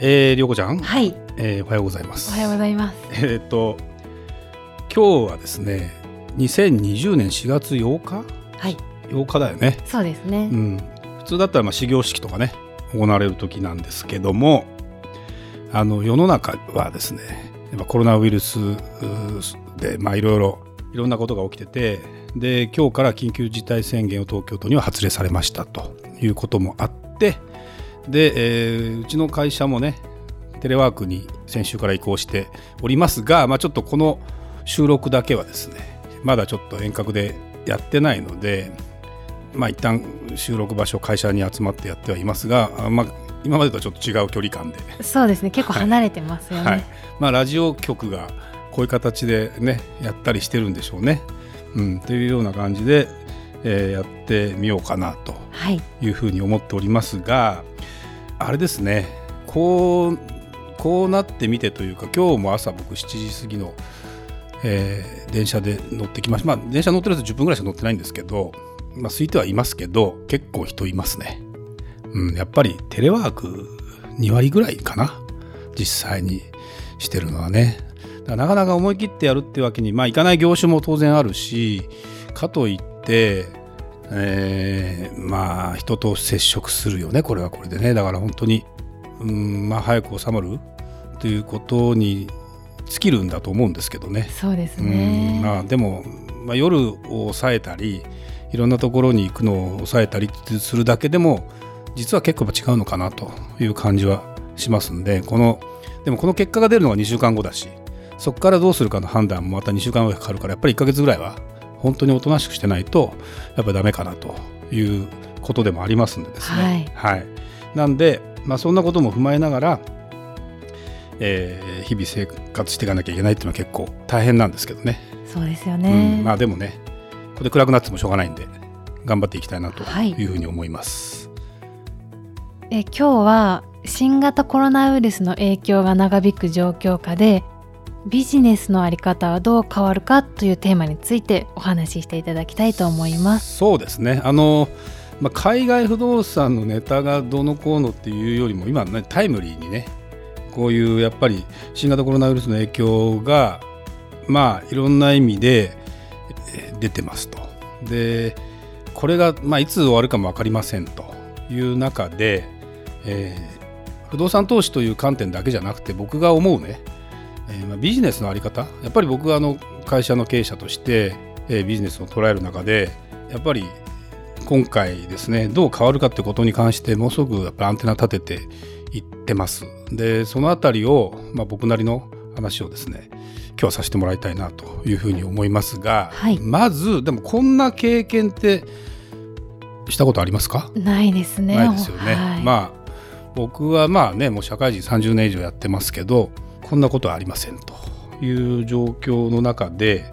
えー、良子ちゃん。はい。えー、おはようございます。おはようございます。えー、っと今日はですね2020年4月8日はい。8日だよね。そうですね、うん、普通だったらまあ始業式とかね行われる時なんですけどもあの世の中はですねやっぱコロナウイルスでまあいろいろいろんなことが起きててで今日から緊急事態宣言を東京都には発令されましたということもあってで、えー、うちの会社もねテレワークに先週から移行しておりますが、まあ、ちょっとこの収録だけはですねまだちょっと遠隔でやってないので、まあ、一旦収録場所会社に集まってやってはいますが、まあ、今までとはちょっと違う距離感で。そうですね。結構離れてますよね、はい。はい、まあ、ラジオ局がこういう形でねやったりしてるんでしょうね、うん、というような感じで、えー、やってみようかなとい。うふうに思っておりますが、はい、あれですね。こうこうなってみてというか今日も朝僕7時過ぎの、えー、電車で乗ってきました。まあ電車乗ってると10分ぐらいしか乗ってないんですけど、まあ、空いてはいますけど結構人いますね、うん、やっぱりテレワーク2割ぐらいかな実際にしてるのはね。なかなか思い切ってやるってわけに、まあ、いかない業種も当然あるしかといってえー、まあ人と接触するよねこれはこれでねだから本当にうんまあ、早く収まるということに尽きるんだと思うんですけどね。そうですね、まあ、でも、まあ、夜を抑えたりいろんなところに行くのを抑えたりするだけでも実は結構違うのかなという感じはしますんでこのでもこの結果が出るのは2週間後だしそこからどうするかの判断もまた2週間後かかるからやっぱり1か月ぐらいは本当におとなしくしてないとやっぱりダメかなということでもありますんでですね。はい、はい、なんでまあ、そんなことも踏まえながら、えー、日々生活していかなきゃいけないっていうのは結構大変なんですけどね。そうですよね、うん、まあでもねこれ暗くなってもしょうがないんで頑張っていきたいなというふうに思います。はい、え今日は新型コロナウイルスの影響が長引く状況下でビジネスの在り方はどう変わるかというテーマについてお話ししていただきたいと思います。そうですねあのまあ、海外不動産のネタがどのこうのっていうよりも今、ね、タイムリーにねこういうやっぱり新型コロナウイルスの影響がまあいろんな意味で出てますと。でこれが、まあ、いつ終わるかも分かりませんという中で、えー、不動産投資という観点だけじゃなくて僕が思うね、えー、まあ、ビジネスの在り方やっぱり僕があの会社の経営者として、えー、ビジネスを捉える中でやっぱり今回ですねどう変わるかってことに関してものすごくやっぱアンテナ立てていってます。でその辺りを、まあ、僕なりの話をですね今日はさせてもらいたいなというふうに思いますが、はい、まずでもこんな経験ってしたことありますか？ないですね。ないですよね、はい、まあ僕はまあねもう社会人30年以上やってますけどこんなことはありませんという状況の中で、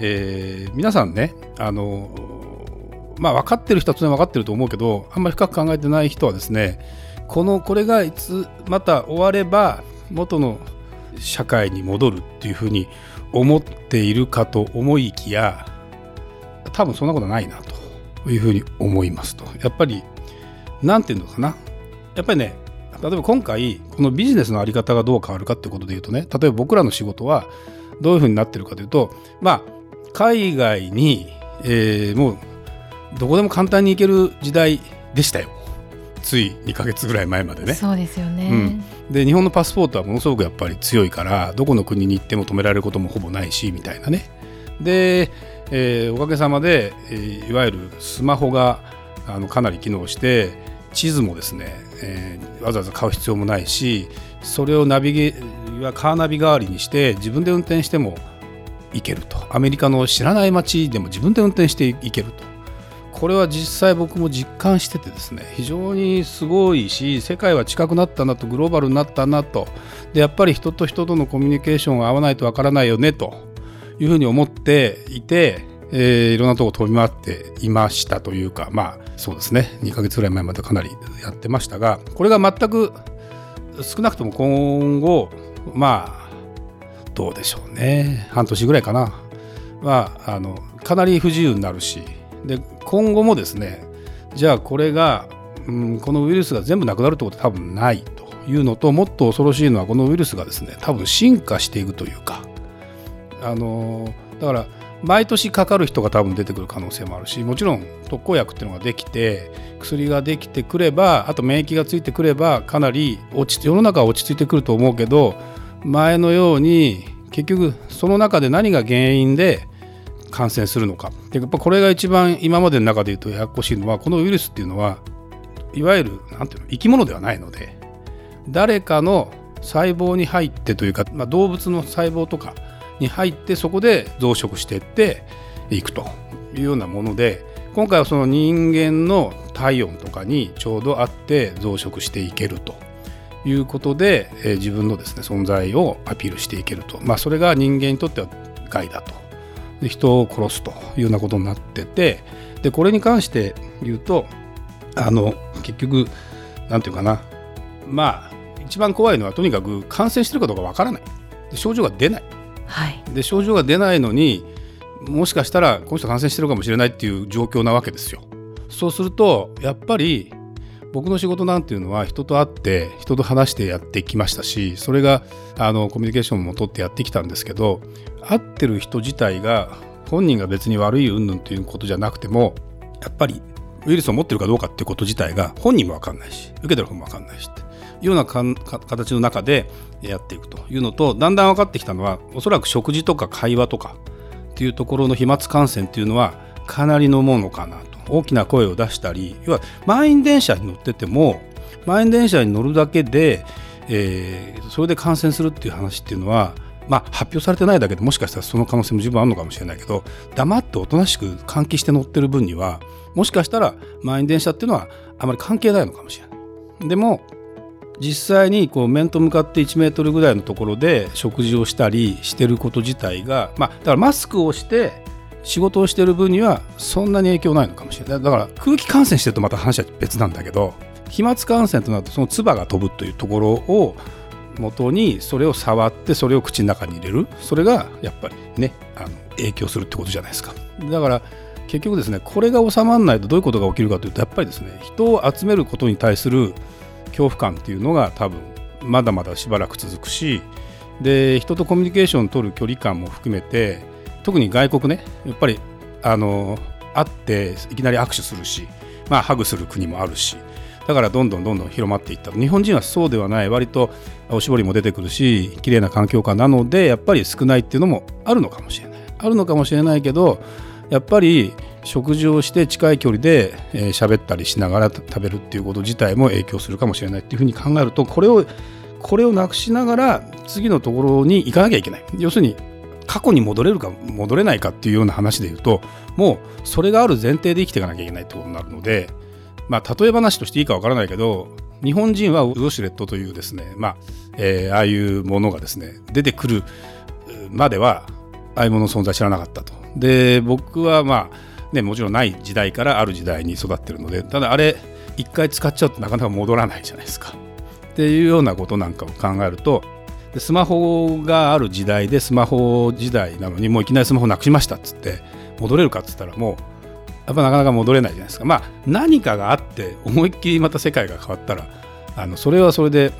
えー、皆さんねあのまあ、分かってる人は当然分かってると思うけどあんまり深く考えてない人はですねこのこれがいつまた終われば元の社会に戻るっていうふうに思っているかと思いきや多分そんなことないなというふうに思いますと。やっぱり何て言うのかな。やっぱりね例えば今回このビジネスの在り方がどう変わるかってことで言うとね例えば僕らの仕事はどういうふうになってるかというとまあ海外に、えー、もうどこでも簡単に行ける時代でしたよつい2か月ぐらい前までね。そうですよね、うん、で日本のパスポートはものすごくやっぱり強いからどこの国に行っても止められることもほぼないしみたいなね。で、えー、おかげさまで、えー、いわゆるスマホがあのかなり機能して地図もですね、えー、わざわざ買う必要もないしそれをナビゲカーナビ代わりにして自分で運転しても行けると。アメリカの知らない街でも自分で運転して行けると。これは実際僕も実感しててですね非常にすごいし世界は近くなったなとグローバルになったなと。でやっぱり人と人とのコミュニケーションが合わないとわからないよねと。いうふうに思っていて、えー、いろんなとこ飛び回っていましたというかまあそうですね。2ヶ月ぐらい前までかなりやってましたがこれが全く少なくとも今後まあどうでしょうね。半年ぐらいかな。はあのかなり不自由になるしで今後もですねじゃあこれが、うん、このウイルスが全部なくなるってことは多分ないというのともっと恐ろしいのはこのウイルスがですね多分進化していくというかあのだから毎年かかる人が多分出てくる可能性もあるしもちろん特効薬っていうのができて薬ができてくればあと免疫がついてくればかなり落ち世の中は落ち着いてくると思うけど前のように結局その中で何が原因で感染するのか。でやっぱこれが一番今までの中で言うとややこしいのはこのウイルスっていうのはいわゆる何ていうの生き物ではないので誰かの細胞に入ってというか、まあ、動物の細胞とかに入ってそこで増殖していっていくというようなもので今回はその人間の体温とかにちょうどあって増殖していけるということで、え、自分のですね存在をアピールしていけると、まあ、それが人間にとっては害だと。で人を殺すというようなことになっててでこれに関して言うとあの結局何て言うかな。まあ一番怖いのはとにかく感染してるかどうかわからない。症状が出ない。はい、で症状が出ないのにもしかしたらこの人感染してるかもしれないっていう状況なわけですよ。そうするとやっぱり僕の仕事なんていうのは人と会って人と話してやってきましたしそれがあのコミュニケーションもとってやってきたんですけど会ってる人自体が本人が別に悪い云々ということじゃなくてもやっぱりウイルスを持ってるかどうかっていうこと自体が本人も分かんないし受けてる方も分かんないしってような形の中でやっていくというのとだんだん分かってきたのはおそらく食事とか会話とかっていうところの飛沫感染っていうのはかなりのものかなと大きな声を出したり要は満員電車に乗ってても満員電車に乗るだけで、えー、それで感染するっていう話っていうのはまあ、発表されてないだけでもしかしたらその可能性も十分あるのかもしれないけど黙っておとなしく換気して乗ってる分にはもしかしたら満員電車っていうのはあまり関係ないのかもしれない。でも実際にこう面と向かって1メートルぐらいのところで食事をしたりしてること自体が、まあ、だからマスクをして仕事をしてる分にはそんなに影響ないのかもしれない。だから空気感染してるとまた話は別なんだけど飛沫感染となるとその唾が飛ぶというところを元にそれを触ってそれを口の中に入れる。それがやっぱりねあの影響するってことじゃないですか。だから結局ですねこれが収まらないとどういうことが起きるかというとやっぱりですね人を集めることに対する恐怖感っていうのが多分まだまだしばらく続くしで人とコミュニケーションを取る距離感も含めて特に外国ねやっぱりあの会っていきなり握手するし、まあ、ハグする国もあるしだからどんどんどんどん広まっていった。日本人はそうではない。割とおしぼりも出てくるし綺麗な環境下なのでやっぱり少ないっていうのもあるのかもしれない。あるのかもしれないけどやっぱり食事をして近い距離で喋、えー、ったりしながら食べるっていうこと自体も影響するかもしれないっていうふうに考えるとこれをこれをなくしながら次のところに行かなきゃいけない。要するに過去に戻れるか戻れないかっていうような話で言うともうそれがある前提で生きていかなきゃいけないってことになるのでまあ例え話としていいかわからないけど日本人はウォシュレットというですねまあ、えー、ああいうものがですね出てくるまではああいうものの存在知らなかったと。で僕はまあね、もちろんない時代からある時代に育ってるのでただあれ一回使っちゃうとなかなか戻らないじゃないですか。っていうようなことなんかを考えるとスマホがある時代でスマホ時代なのにもういきなりスマホなくしましたっつって戻れるかっつったらもうやっぱなかなか戻れないじゃないですか。まあ何かがあって思いっきりまた世界が変わったらあのそれはそれで、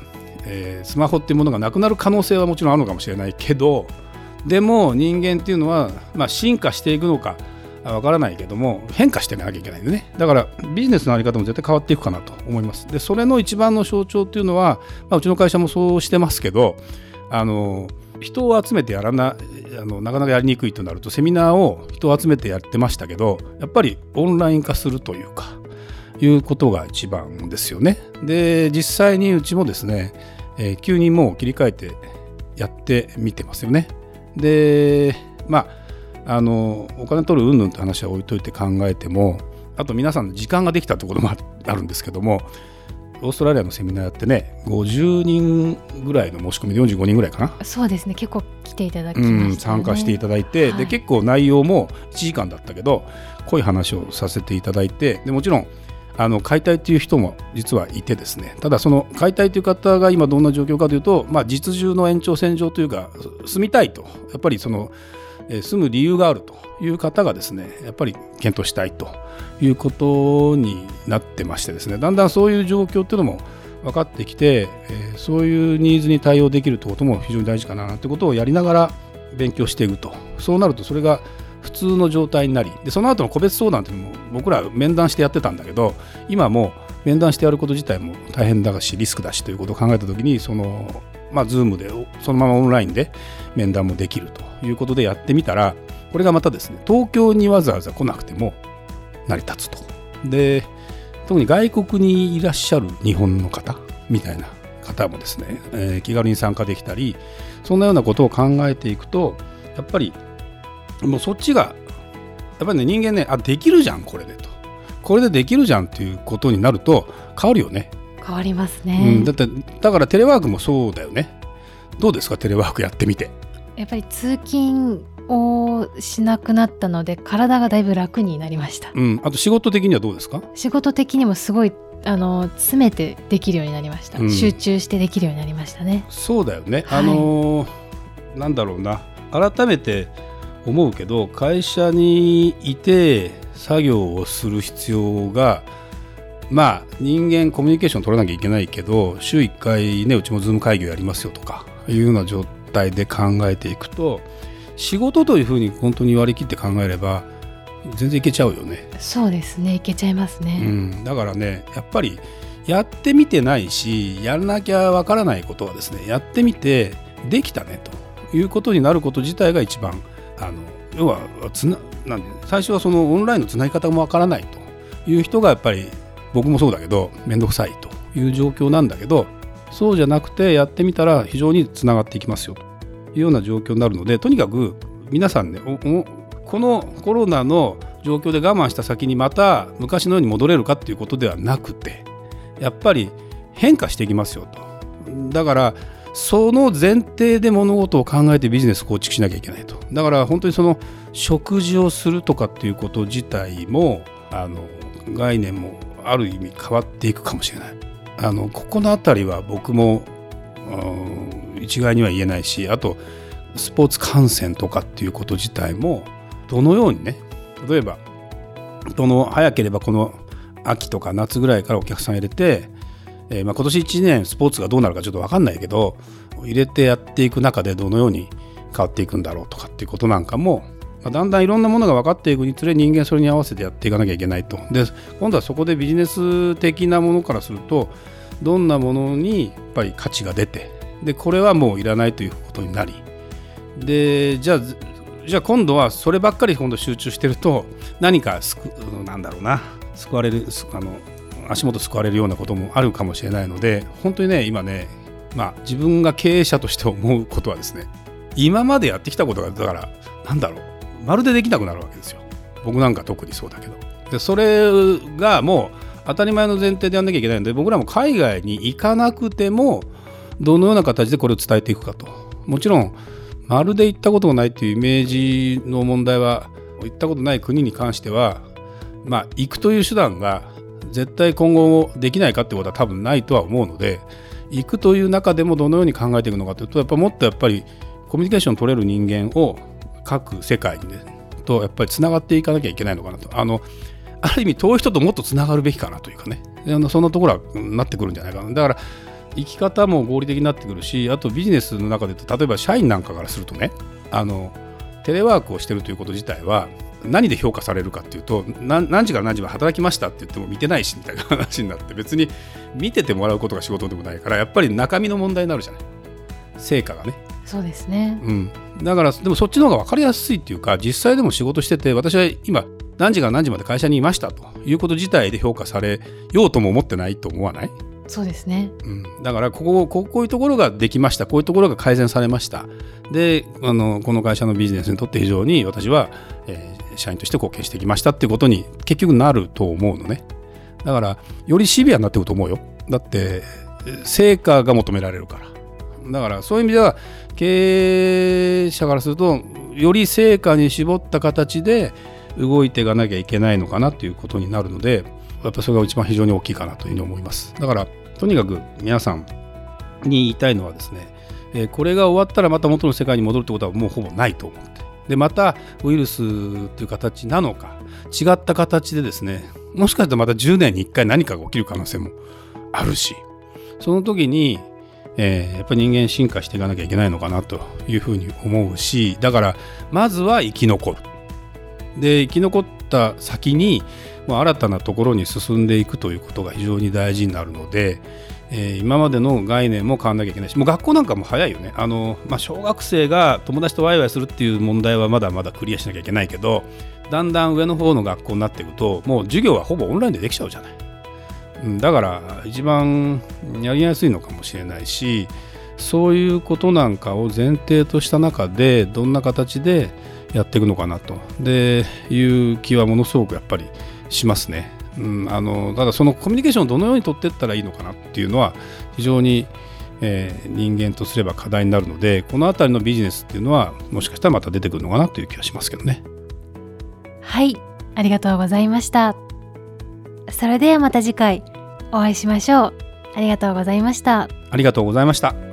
えー、スマホっていうものがなくなる可能性はもちろんあるのかもしれないけどでも人間っていうのは、まあ、進化していくのかわからないけども変化していかなきゃいけないんでね。だからビジネスの在り方も絶対変わっていくかなと思います。でそれの一番の象徴っていうのは、まあ、うちの会社もそうしてますけどあの人を集めてやらなあのなかなかやりにくいとなるとセミナーを人を集めてやってましたけどやっぱりオンライン化するというかいうことが一番ですよね。で実際にうちもですね、えー、急にもう切り替えてやってみてますよね。でまああのお金取る云々って話は置いといて考えてもあと皆さんの時間ができたってこともあるんですけどもオーストラリアのセミナーやってね50人ぐらいの申し込みで45人ぐらいかな？そうですね。結構来ていただきね、うん、参加していただいて、はい、で結構内容も1時間だったけど濃い話をさせていただいてでもちろんあの買いたいという人も実はいてですね。ただその買いたいという方が今どんな状況かというと、まあ、実需の延長線上というか住みたいと。やっぱりその住む理由があるという方がですねやっぱり検討したいということになってましてですねだんだんそういう状況っていうのも分かってきて、そういうニーズに対応できるということも非常に大事かなということをやりながら勉強していくと。そうなるとそれが普通の状態になりでその後の個別相談というのも僕ら面談してやってたんだけど今も面談してやること自体も大変だしリスクだしということを考えた時にそのまあ Zoom でそのままオンラインで面談もできるということでやってみたらこれがまたですね東京にわざわざ来なくても成り立つと。で特に外国にいらっしゃる日本の方みたいな方もですね、えー、気軽に参加できたりそんなようなことを考えていくとやっぱりもうそっちがやっぱりね人間ねあできるじゃんこれでと。これでできるじゃんっていうことになると変わるよね。変わりますね、うん、だってだからテレワークもそうだよね。どうですか？テレワークやってみて。やっぱり通勤をしなくなったので体がだいぶ楽になりました、うん、あと仕事的にはどうですか？仕事的にもすごいあの詰めてできるようになりました、うん、集中してできるようになりましたね。そうだよね、はい、あのなんだろうな。改めて思うけど会社にいて作業をする必要がまあ人間コミュニケーション取らなきゃいけないけど週1回ねうちもズーム会議をやりますよとかいうような状態で考えていくと仕事というふうに本当に割り切って考えれば全然いけちゃうよね。そうですね。いけちゃいますね、うん、だからねやっぱりやってみてないしやらなきゃわからないことはですねやってみてできたねということになること自体が一番あの要はつななん最初はそのオンラインのつなぎ方もわからないという人がやっぱり僕もそうだけど面倒くさいという状況なんだけどそうじゃなくてやってみたら非常につながっていきますよというような状況になるのでとにかく皆さんねこのコロナの状況で我慢した先にまた昔のように戻れるかっていうことではなくてやっぱり変化していきますよと。だからその前提で物事を考えてビジネス構築しなきゃいけないと。だから本当にその食事をするとかっていうこと自体もあの概念もある意味変わっていくかもしれない。あのここの辺りは僕も一概には言えないしあとスポーツ観戦とかっていうこと自体もどのようにね例えばどの早ければこの秋とか夏ぐらいからお客さん入れてえー、まあ、今年1年スポーツがどうなるかちょっと分かんないけど入れてやっていく中でどのように変わっていくんだろうとかっていうことなんかも、まあ、だんだんいろんなものが分かっていくにつれ人間それに合わせてやっていかなきゃいけないと。で今度はそこでビジネス的なものからするとどんなものにやっぱり価値が出てでこれはもういらないということになり。でじゃあじゃあ今度はそればっかり今度集中してると何かすくなんだろうな。救われるあの足元救われるようなこともあるかもしれないので本当にね今ねまあ自分が経営者として思うことはですね今までやってきたことがだからなんだろう。まるでできなくなるわけですよ。僕なんか特にそうだけど。でそれがもう当たり前の前提でやんなきゃいけないので僕らも海外に行かなくてもどのような形でこれを伝えていくかと。もちろんまるで行ったことがないっていうイメージの問題は行ったことない国に関してはまあ行くという手段が絶対今後できないかってことは多分ないとは思うので行くという中でもどのように考えていくのかというとやっぱもっとやっぱりコミュニケーション取れる人間を各世界にねとやっぱりつながっていかなきゃいけないのかなと。あのある意味遠い人ともっとつながるべきかなというかね。そんなところはなってくるんじゃないかな。だから生き方も合理的になってくるしあとビジネスの中で例えば社員なんかからするとねあのテレワークをしてるということ自体は何で評価されるかっていうと何時から何時まで働きましたって言っても見てないしみたいな話になって別に見ててもらうことが仕事でもないからやっぱり中身の問題になるじゃない。成果がね。そうですね、うん、だからでもそっちの方が分かりやすいっていうか実際でも仕事してて私は今何時から何時まで会社にいましたと。いうこと自体で評価されようとも思ってないと思わない？そうですね、うん、だからここここういうところができました。こういうところが改善されました。であのこの会社のビジネスにとって非常に私は、えー、社員として貢献してきましたっていうことに結局なると思うのね。だからよりシビアになっていくと思うよ。だって成果が求められるからだからそういう意味では経営者からするとより成果に絞った形で動いていかなきゃいけないのかなということになるのでやっぱそれが一番非常に大きいかなというふうに思います。だからとにかく皆さんに言いたいのはですね、これが終わったらまた元の世界に戻るってことはもうほぼないと思って。でまたウイルスという形なのか違った形でですねもしかしたらまた10年に1回何かが起きる可能性もあるしその時に、えー、やっぱり人間進化していかなきゃいけないのかなというふうに思うしだからまずは生き残るで生き残った先にもう新たなところに進んでいくということが非常に大事になるので、えー、今までの概念も変わんなきゃいけないしもう学校なんかも早いよねあの、まあ、小学生が友達とワイワイするっていう問題はまだまだクリアしなきゃいけないけどだんだん上の方の学校になっていくともう授業はほぼオンラインでできちゃうじゃない。だから一番やりやすいのかもしれないしそういうことなんかを前提とした中でどんな形でやっていくのかなとでいう気はものすごくやっぱりしますね。うん、あのただそのコミュニケーションをどのように取っていったらいいのかなっていうのは非常に、えー、人間とすれば課題になるのでこの辺りのビジネスっていうのはもしかしたらまた出てくるのかなという気がしますけどね。はいありがとうございました。それではまた次回お会いしましょう。ありがとうございました。ありがとうございました。